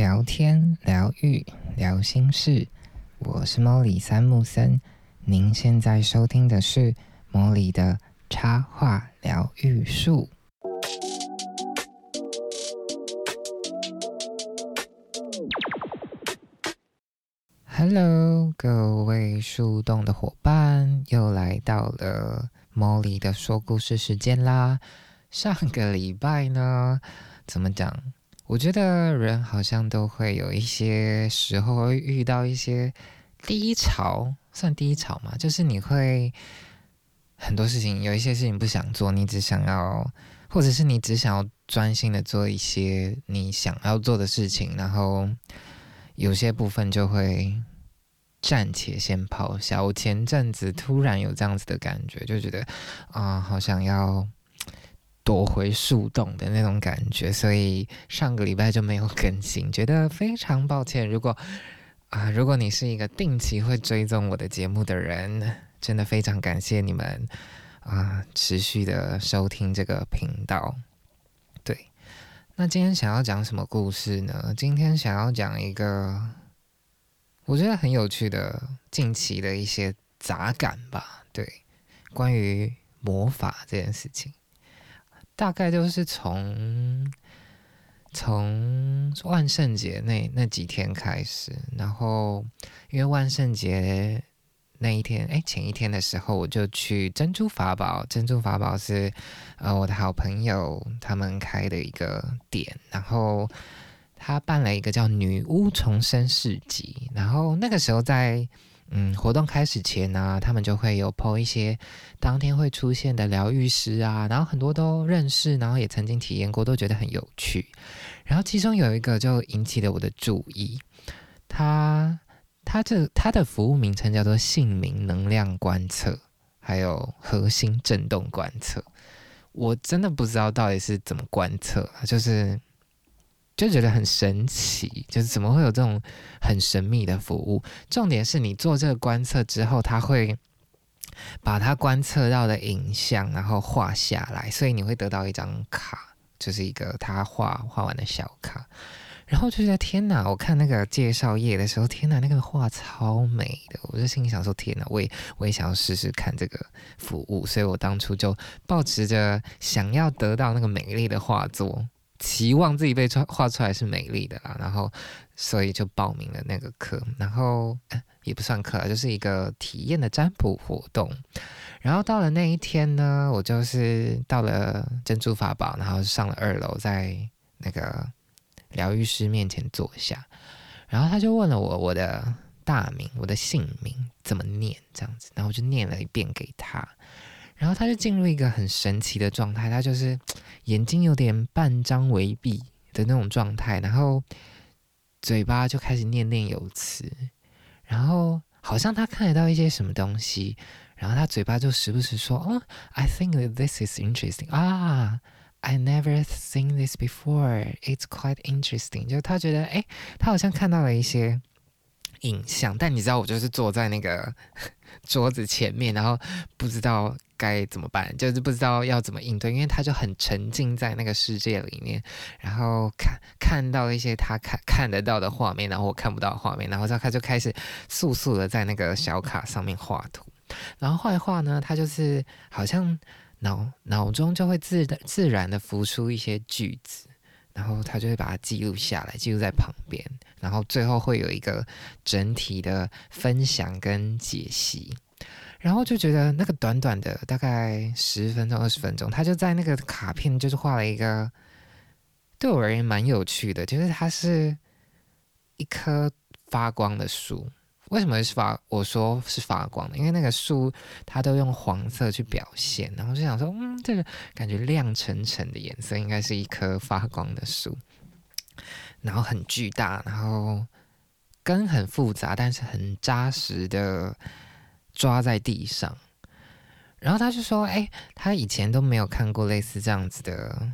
聊天、疗愈、聊心事，我是莫里三木森。您现在收听的是莫里的插画疗愈术。Hello，各位树洞的伙伴，又来到了莫里的说故事时间啦。上个礼拜呢，怎么讲？我觉得人好像都会有一些时候会遇到一些低潮，算低潮嘛，就是你会很多事情，有一些事情不想做，你只想要，或者是你只想要专心的做一些你想要做的事情，然后有些部分就会暂且先抛下。我前阵子突然有这样子的感觉，就觉得啊，好想要。躲回树洞的那种感觉，所以上个礼拜就没有更新，觉得非常抱歉。如果啊，如果你是一个定期会追踪我的节目的人，真的非常感谢你们啊，持续的收听这个频道。对，那今天想要讲什么故事呢？今天想要讲一个我觉得很有趣的近期的一些杂感吧。对，关于魔法这件事情。大概就是从从万圣节那那几天开始，然后因为万圣节那一天，哎，前一天的时候，我就去珍珠法宝。珍珠法宝是呃我的好朋友他们开的一个店，然后他办了一个叫女巫重生市集，然后那个时候在。嗯，活动开始前呢，他们就会有 PO 一些当天会出现的疗愈师啊，然后很多都认识，然后也曾经体验过，都觉得很有趣。然后其中有一个就引起了我的注意，他他这他的服务名称叫做姓名能量观测，还有核心振动观测。我真的不知道到底是怎么观测，就是。就觉得很神奇，就是怎么会有这种很神秘的服务？重点是你做这个观测之后，他会把他观测到的影像，然后画下来，所以你会得到一张卡，就是一个他画画完的小卡。然后就觉得天哪！我看那个介绍页的时候，天哪，那个画超美的，我就心里想说：天哪，我也我也想要试试看这个服务。所以我当初就抱持着想要得到那个美丽的画作。期望自己被画出来是美丽的啦，然后所以就报名了那个课，然后也不算课，就是一个体验的占卜活动。然后到了那一天呢，我就是到了珍珠法宝，然后上了二楼，在那个疗愈师面前坐下，然后他就问了我我的大名、我的姓名怎么念这样子，然后我就念了一遍给他。然后他就进入一个很神奇的状态，他就是 眼睛有点半张微闭的那种状态，然后嘴巴就开始念念有词，然后好像他看得到一些什么东西，然后他嘴巴就时不时说：“哦，I think this is interesting 啊，I never seen this before. It's quite interesting。”就他觉得，哎，他好像看到了一些。影像，但你知道我就是坐在那个 桌子前面，然后不知道该怎么办，就是不知道要怎么应对，因为他就很沉浸在那个世界里面，然后看看到一些他看看得到的画面，然后我看不到画面，然后他就开始速速的在那个小卡上面画图，然后画一画呢，他就是好像脑脑中就会自自然的浮出一些句子。然后他就会把它记录下来，记录在旁边，然后最后会有一个整体的分享跟解析。然后就觉得那个短短的大概十分钟、二十分钟，他就在那个卡片就是画了一个对我而言蛮有趣的，就是它是一棵发光的树。为什么是发？我说是发光的，因为那个树它都用黄色去表现，然后就想说，嗯，这个感觉亮沉沉的颜色应该是一棵发光的树，然后很巨大，然后根很复杂，但是很扎实的抓在地上。然后他就说，哎，他以前都没有看过类似这样子的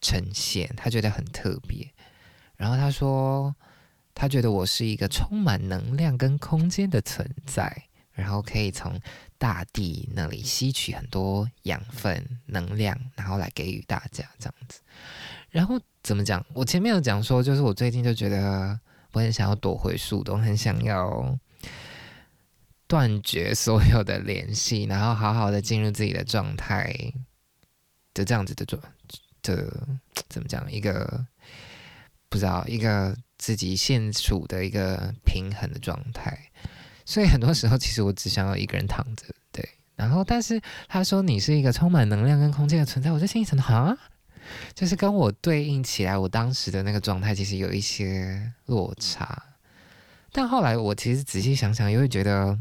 呈现，他觉得很特别。然后他说。他觉得我是一个充满能量跟空间的存在，然后可以从大地那里吸取很多养分、能量，然后来给予大家这样子。然后怎么讲？我前面有讲说，就是我最近就觉得我很想要躲回树洞，很想要断绝所有的联系，然后好好的进入自己的状态就这样子的状的怎么讲？一个不知道一个自己现处的一个平衡的状态。所以很多时候，其实我只想要一个人躺着，对。然后，但是他说你是一个充满能量跟空间的存在，我就心里想，哈，就是跟我对应起来，我当时的那个状态其实有一些落差。但后来我其实仔细想想，又会觉得，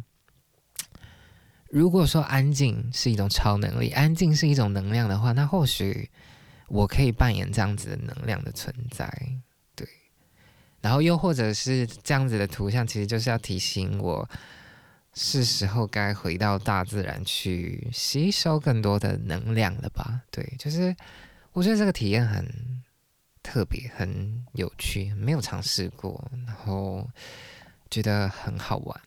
如果说安静是一种超能力，安静是一种能量的话，那或许我可以扮演这样子的能量的存在。对然后又或者是这样子的图像，其实就是要提醒我，是时候该回到大自然去吸收更多的能量了吧？对，就是我觉得这个体验很特别、很有趣，没有尝试过，然后觉得很好玩。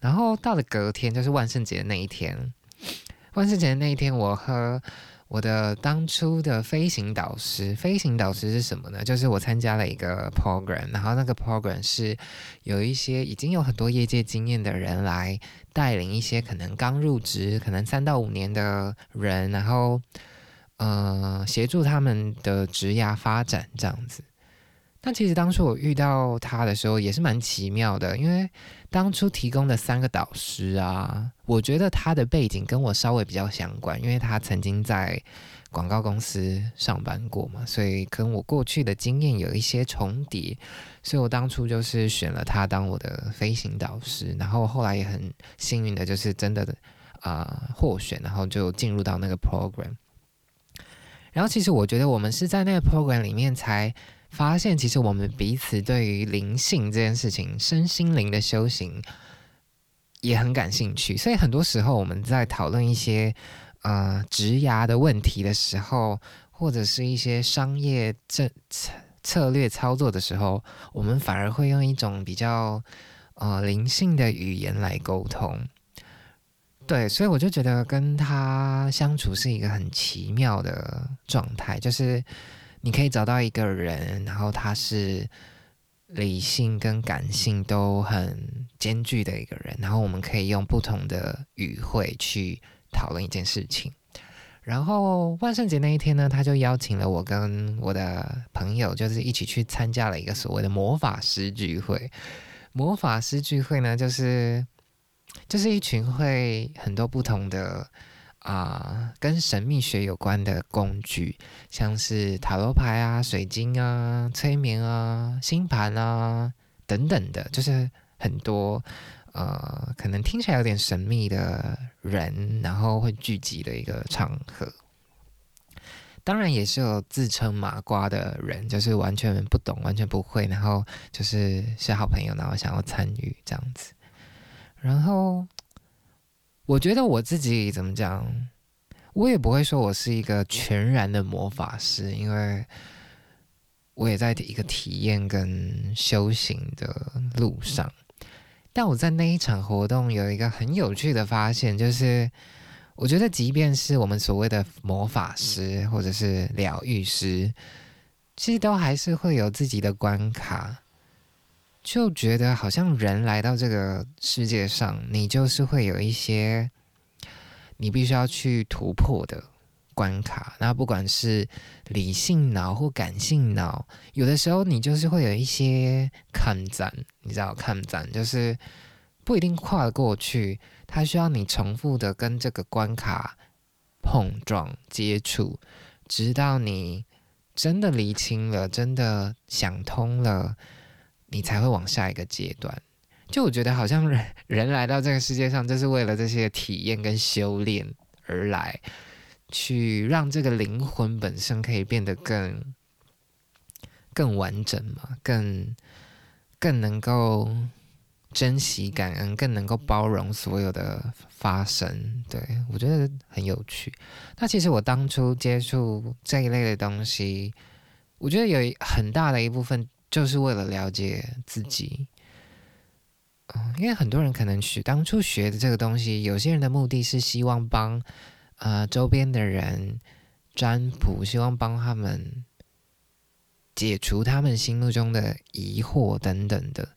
然后到了隔天，就是万圣节的那一天，万圣节的那一天，我和我的当初的飞行导师，飞行导师是什么呢？就是我参加了一个 program，然后那个 program 是有一些已经有很多业界经验的人来带领一些可能刚入职、可能三到五年的人，然后呃协助他们的职涯发展这样子。但其实当初我遇到他的时候也是蛮奇妙的，因为当初提供的三个导师啊，我觉得他的背景跟我稍微比较相关，因为他曾经在广告公司上班过嘛，所以跟我过去的经验有一些重叠，所以我当初就是选了他当我的飞行导师，然后后来也很幸运的就是真的啊获选，然后就进入到那个 program。然后其实我觉得我们是在那个 program 里面才。发现其实我们彼此对于灵性这件事情、身心灵的修行也很感兴趣，所以很多时候我们在讨论一些呃职涯的问题的时候，或者是一些商业政策策略操作的时候，我们反而会用一种比较呃灵性的语言来沟通。对，所以我就觉得跟他相处是一个很奇妙的状态，就是。你可以找到一个人，然后他是理性跟感性都很兼具的一个人，然后我们可以用不同的语汇去讨论一件事情。然后万圣节那一天呢，他就邀请了我跟我的朋友，就是一起去参加了一个所谓的魔法师聚会。魔法师聚会呢，就是就是一群会很多不同的。啊，跟神秘学有关的工具，像是塔罗牌啊、水晶啊、催眠啊、星盘啊等等的，就是很多呃，可能听起来有点神秘的人，然后会聚集的一个场合。当然，也是有自称麻瓜的人，就是完全不懂、完全不会，然后就是是好朋友，然后想要参与这样子，然后。我觉得我自己怎么讲，我也不会说我是一个全然的魔法师，因为我也在一个体验跟修行的路上。但我在那一场活动有一个很有趣的发现，就是我觉得，即便是我们所谓的魔法师或者是疗愈师，其实都还是会有自己的关卡。就觉得好像人来到这个世界上，你就是会有一些你必须要去突破的关卡。那不管是理性脑或感性脑，有的时候你就是会有一些抗战，你知道抗战就是不一定跨得过去，它需要你重复的跟这个关卡碰撞接触，直到你真的理清了，真的想通了。你才会往下一个阶段。就我觉得，好像人 人来到这个世界上，就是为了这些体验跟修炼而来，去让这个灵魂本身可以变得更更完整嘛，更更能够珍惜、感恩，更能够包容所有的发生。对我觉得很有趣。那其实我当初接触这一类的东西，我觉得有很大的一部分。就是为了了解自己，嗯，因为很多人可能学当初学的这个东西，有些人的目的是希望帮呃周边的人占卜，希望帮他们解除他们心目中的疑惑等等的。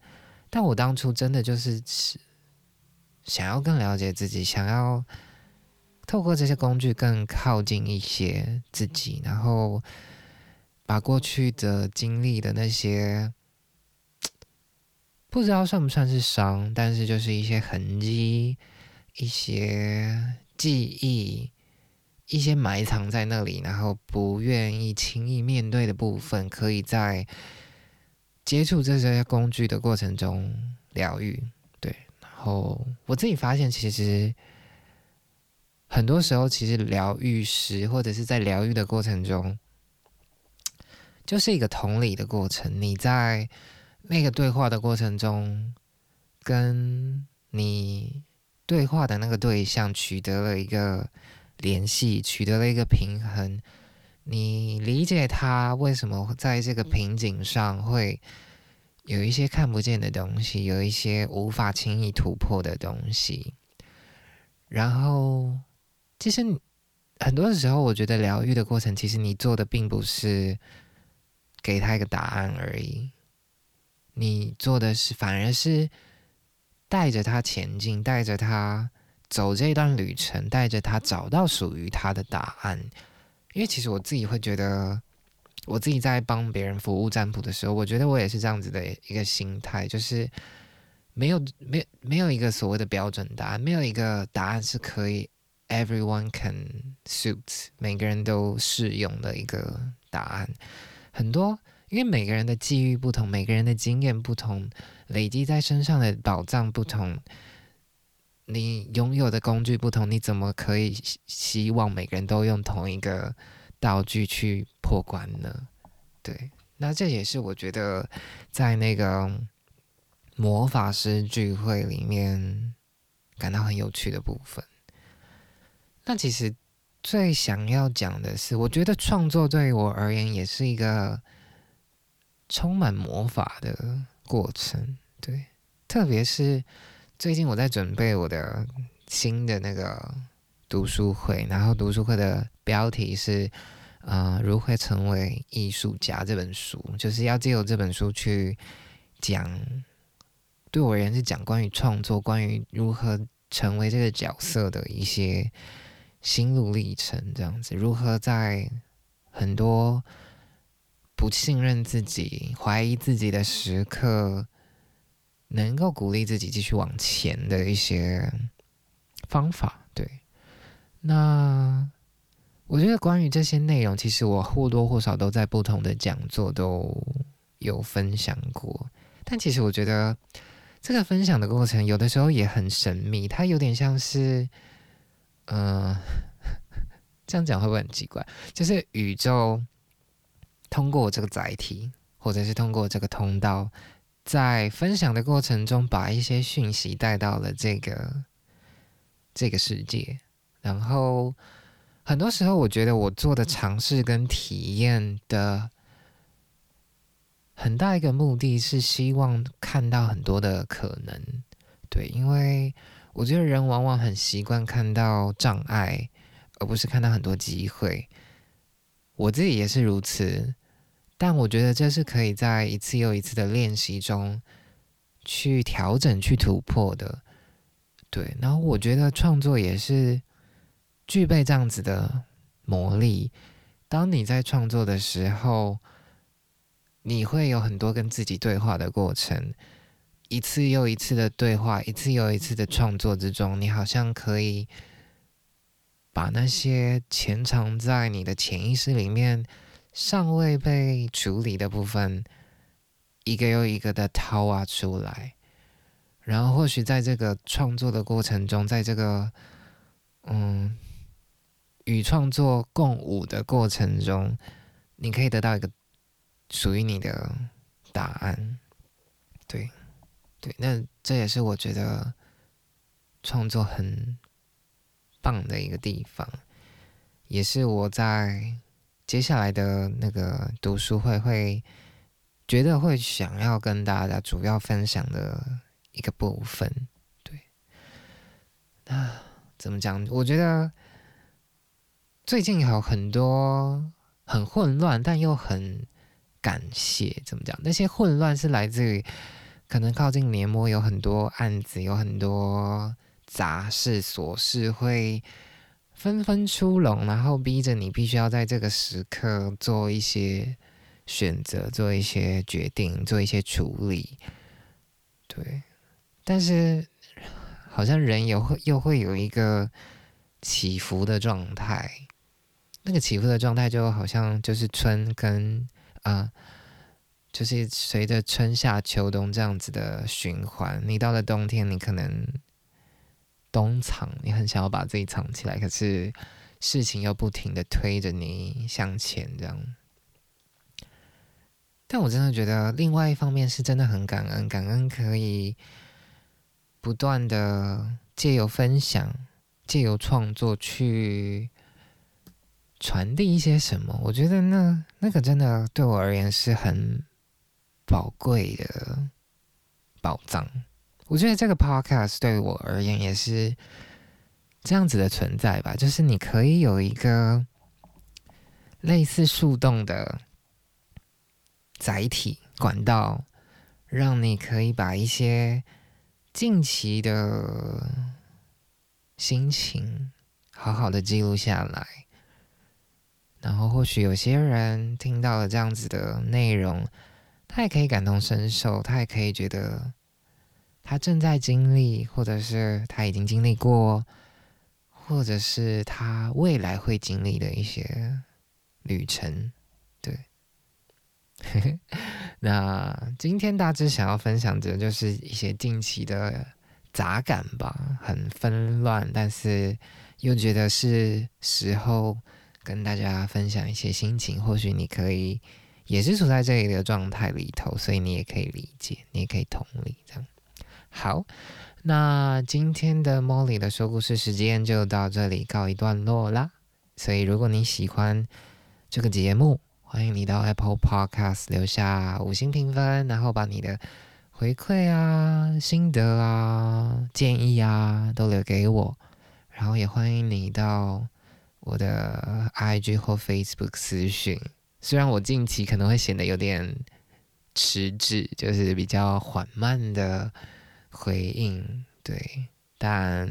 但我当初真的就是想要更了解自己，想要透过这些工具更靠近一些自己，然后把过去的经历的那些不知道算不算是伤，但是就是一些痕迹、一些记忆、一些埋藏在那里，然后不愿意轻易面对的部分，可以在。接触这些工具的过程中疗愈，对，然后我自己发现，其实很多时候，其实疗愈师或者是在疗愈的过程中，就是一个同理的过程。你在那个对话的过程中，跟你对话的那个对象取得了一个联系，取得了一个平衡。你理解他为什么在这个瓶颈上会有一些看不见的东西，有一些无法轻易突破的东西。然后，其实很多时候，我觉得疗愈的过程，其实你做的并不是给他一个答案而已，你做的是反而是带着他前进，带着他走这段旅程，带着他找到属于他的答案。因为其实我自己会觉得，我自己在帮别人服务占卜的时候，我觉得我也是这样子的一个心态，就是没有没没有一个所谓的标准答案，没有一个答案是可以 everyone can suit 每个人都适用的一个答案。很多因为每个人的际遇不同，每个人的经验不同，累积在身上的宝藏不同。你拥有的工具不同，你怎么可以希望每个人都用同一个道具去破关呢？对，那这也是我觉得在那个魔法师聚会里面感到很有趣的部分。那其实最想要讲的是，我觉得创作对于我而言也是一个充满魔法的过程。对，特别是。最近我在准备我的新的那个读书会，然后读书会的标题是“呃，如何成为艺术家”这本书，就是要借由这本书去讲，对我而言是讲关于创作、关于如何成为这个角色的一些心路历程，这样子，如何在很多不信任自己、怀疑自己的时刻。能够鼓励自己继续往前的一些方法，对。那我觉得关于这些内容，其实我或多或少都在不同的讲座都有分享过。但其实我觉得这个分享的过程，有的时候也很神秘，它有点像是，嗯，这样讲会不会很奇怪？就是宇宙通过这个载体，或者是通过这个通道。在分享的过程中，把一些讯息带到了这个这个世界，然后很多时候，我觉得我做的尝试跟体验的很大一个目的是希望看到很多的可能，对，因为我觉得人往往很习惯看到障碍，而不是看到很多机会，我自己也是如此。但我觉得这是可以在一次又一次的练习中去调整、去突破的，对。然后我觉得创作也是具备这样子的魔力。当你在创作的时候，你会有很多跟自己对话的过程，一次又一次的对话，一次又一次的创作之中，你好像可以把那些潜藏在你的潜意识里面。尚未被处理的部分，一个又一个的掏挖出来，然后或许在这个创作的过程中，在这个嗯与创作共舞的过程中，你可以得到一个属于你的答案。对，对，那这也是我觉得创作很棒的一个地方，也是我在。接下来的那个读书会会觉得会想要跟大家主要分享的一个部分，对，啊，怎么讲？我觉得最近有很多很混乱但又很感谢，怎么讲？那些混乱是来自于可能靠近年末有很多案子，有很多杂事琐事会纷纷出笼，然后逼着你必须要在这个时刻做一些选择，做一些决定，做一些处理。对，但是好像人有会又会有一个起伏的状态，那个起伏的状态就好像就是春跟。啊，就是随着春夏秋冬这样子的循环，你到了冬天，你可能冬藏，你很想要把自己藏起来，可是事情又不停的推着你向前，这样。但我真的觉得，另外一方面是真的很感恩，感恩可以不断的借由分享，借由创作去。传递一些什么？我觉得那那个真的对我而言是很宝贵的宝藏。我觉得这个 podcast 对我而言也是这样子的存在吧，就是你可以有一个类似树洞的载体管道，让你可以把一些近期的心情好好的记录下来。然后，或许有些人听到了这样子的内容，他也可以感同身受，他也可以觉得他正在经历，或者是他已经经历过，或者是他未来会经历的一些旅程。对，那今天大致想要分享的就是一些近期的杂感吧，很纷乱，但是又觉得是时候。跟大家分享一些心情，或许你可以也是处在这里的状态里头，所以你也可以理解，你也可以同理。这样好，那今天的 Molly 的说故事时间就到这里告一段落啦。所以如果你喜欢这个节目，欢迎你到 Apple Podcast 留下五星评分，然后把你的回馈啊、心得啊、建议啊都留给我，然后也欢迎你到。我的 IG 或 Facebook 私讯，虽然我近期可能会显得有点迟滞，就是比较缓慢的回应，对，但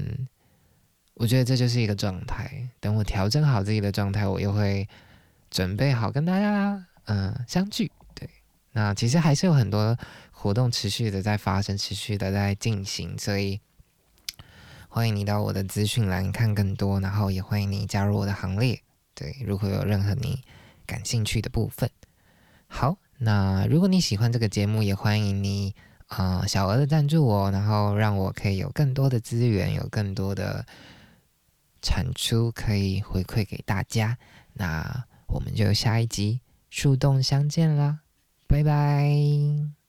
我觉得这就是一个状态。等我调整好自己的状态，我又会准备好跟大家嗯相聚。对，那其实还是有很多活动持续的在发生，持续的在进行，所以。欢迎你到我的资讯栏看更多，然后也欢迎你加入我的行列。对，如果有任何你感兴趣的部分，好，那如果你喜欢这个节目，也欢迎你啊小额的赞助我，然后让我可以有更多的资源，有更多的产出可以回馈给大家。那我们就下一集树洞相见啦，拜拜。